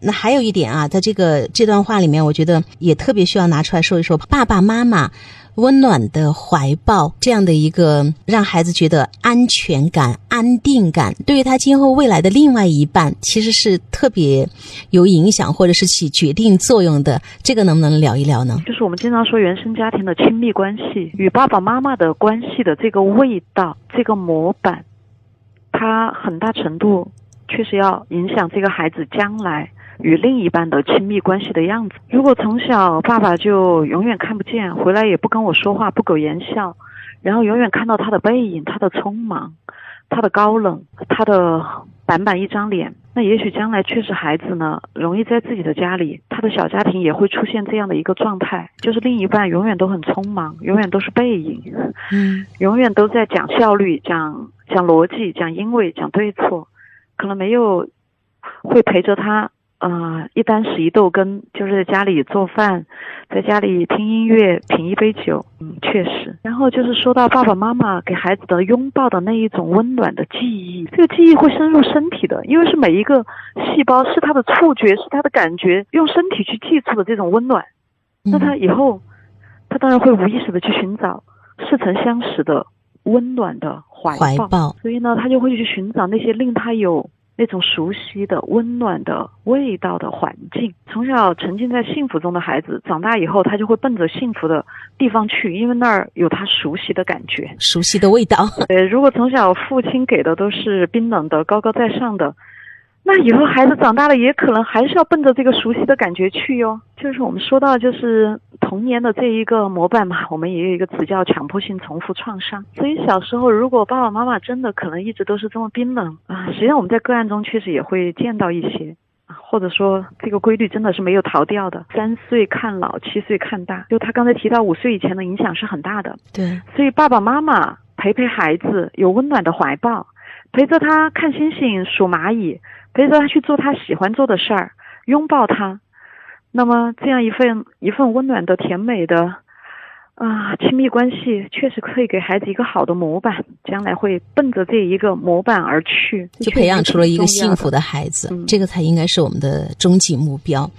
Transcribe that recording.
那还有一点啊，在这个这段话里面，我觉得也特别需要拿出来说一说，爸爸妈妈温暖的怀抱这样的一个让孩子觉得安全感、安定感，对于他今后未来的另外一半，其实是特别有影响或者是起决定作用的。这个能不能聊一聊呢？就是我们经常说原生家庭的亲密关系与爸爸妈妈的关系的这个味道、这个模板，它很大程度确实要影响这个孩子将来。与另一半的亲密关系的样子。如果从小爸爸就永远看不见，回来也不跟我说话，不苟言笑，然后永远看到他的背影，他的匆忙，他的高冷，他的板板一张脸，那也许将来确实孩子呢，容易在自己的家里，他的小家庭也会出现这样的一个状态，就是另一半永远都很匆忙，永远都是背影，嗯，永远都在讲效率，讲讲逻辑，讲因为，讲对错，可能没有会陪着他。呃，一箪食一豆羹，就是在家里做饭，在家里听音乐，品一杯酒，嗯，确实。然后就是说到爸爸妈妈给孩子的拥抱的那一种温暖的记忆，这个记忆会深入身体的，因为是每一个细胞，是他的触觉，是他的感觉，用身体去记住的这种温暖。那他以后，他当然会无意识的去寻找似曾相识的温暖的怀抱，所以呢，他就会去寻找那些令他有。那种熟悉的、温暖的味道的环境，从小沉浸在幸福中的孩子，长大以后他就会奔着幸福的地方去，因为那儿有他熟悉的感觉、熟悉的味道。对，如果从小父亲给的都是冰冷的、高高在上的。那以后孩子长大了，也可能还是要奔着这个熟悉的感觉去哟。就是我们说到，就是童年的这一个模板嘛，我们也有一个词叫强迫性重复创伤。所以小时候，如果爸爸妈妈真的可能一直都是这么冰冷啊，实际上我们在个案中确实也会见到一些啊，或者说这个规律真的是没有逃掉的。三岁看老，七岁看大，就他刚才提到五岁以前的影响是很大的。对，所以爸爸妈妈陪陪孩子，有温暖的怀抱，陪着他看星星、数蚂蚁。陪着他去做他喜欢做的事儿，拥抱他，那么这样一份一份温暖的、甜美的啊亲密关系，确实可以给孩子一个好的模板，将来会奔着这一个模板而去，就培养出了一个幸福的孩子，这个才应该是我们的终极目标。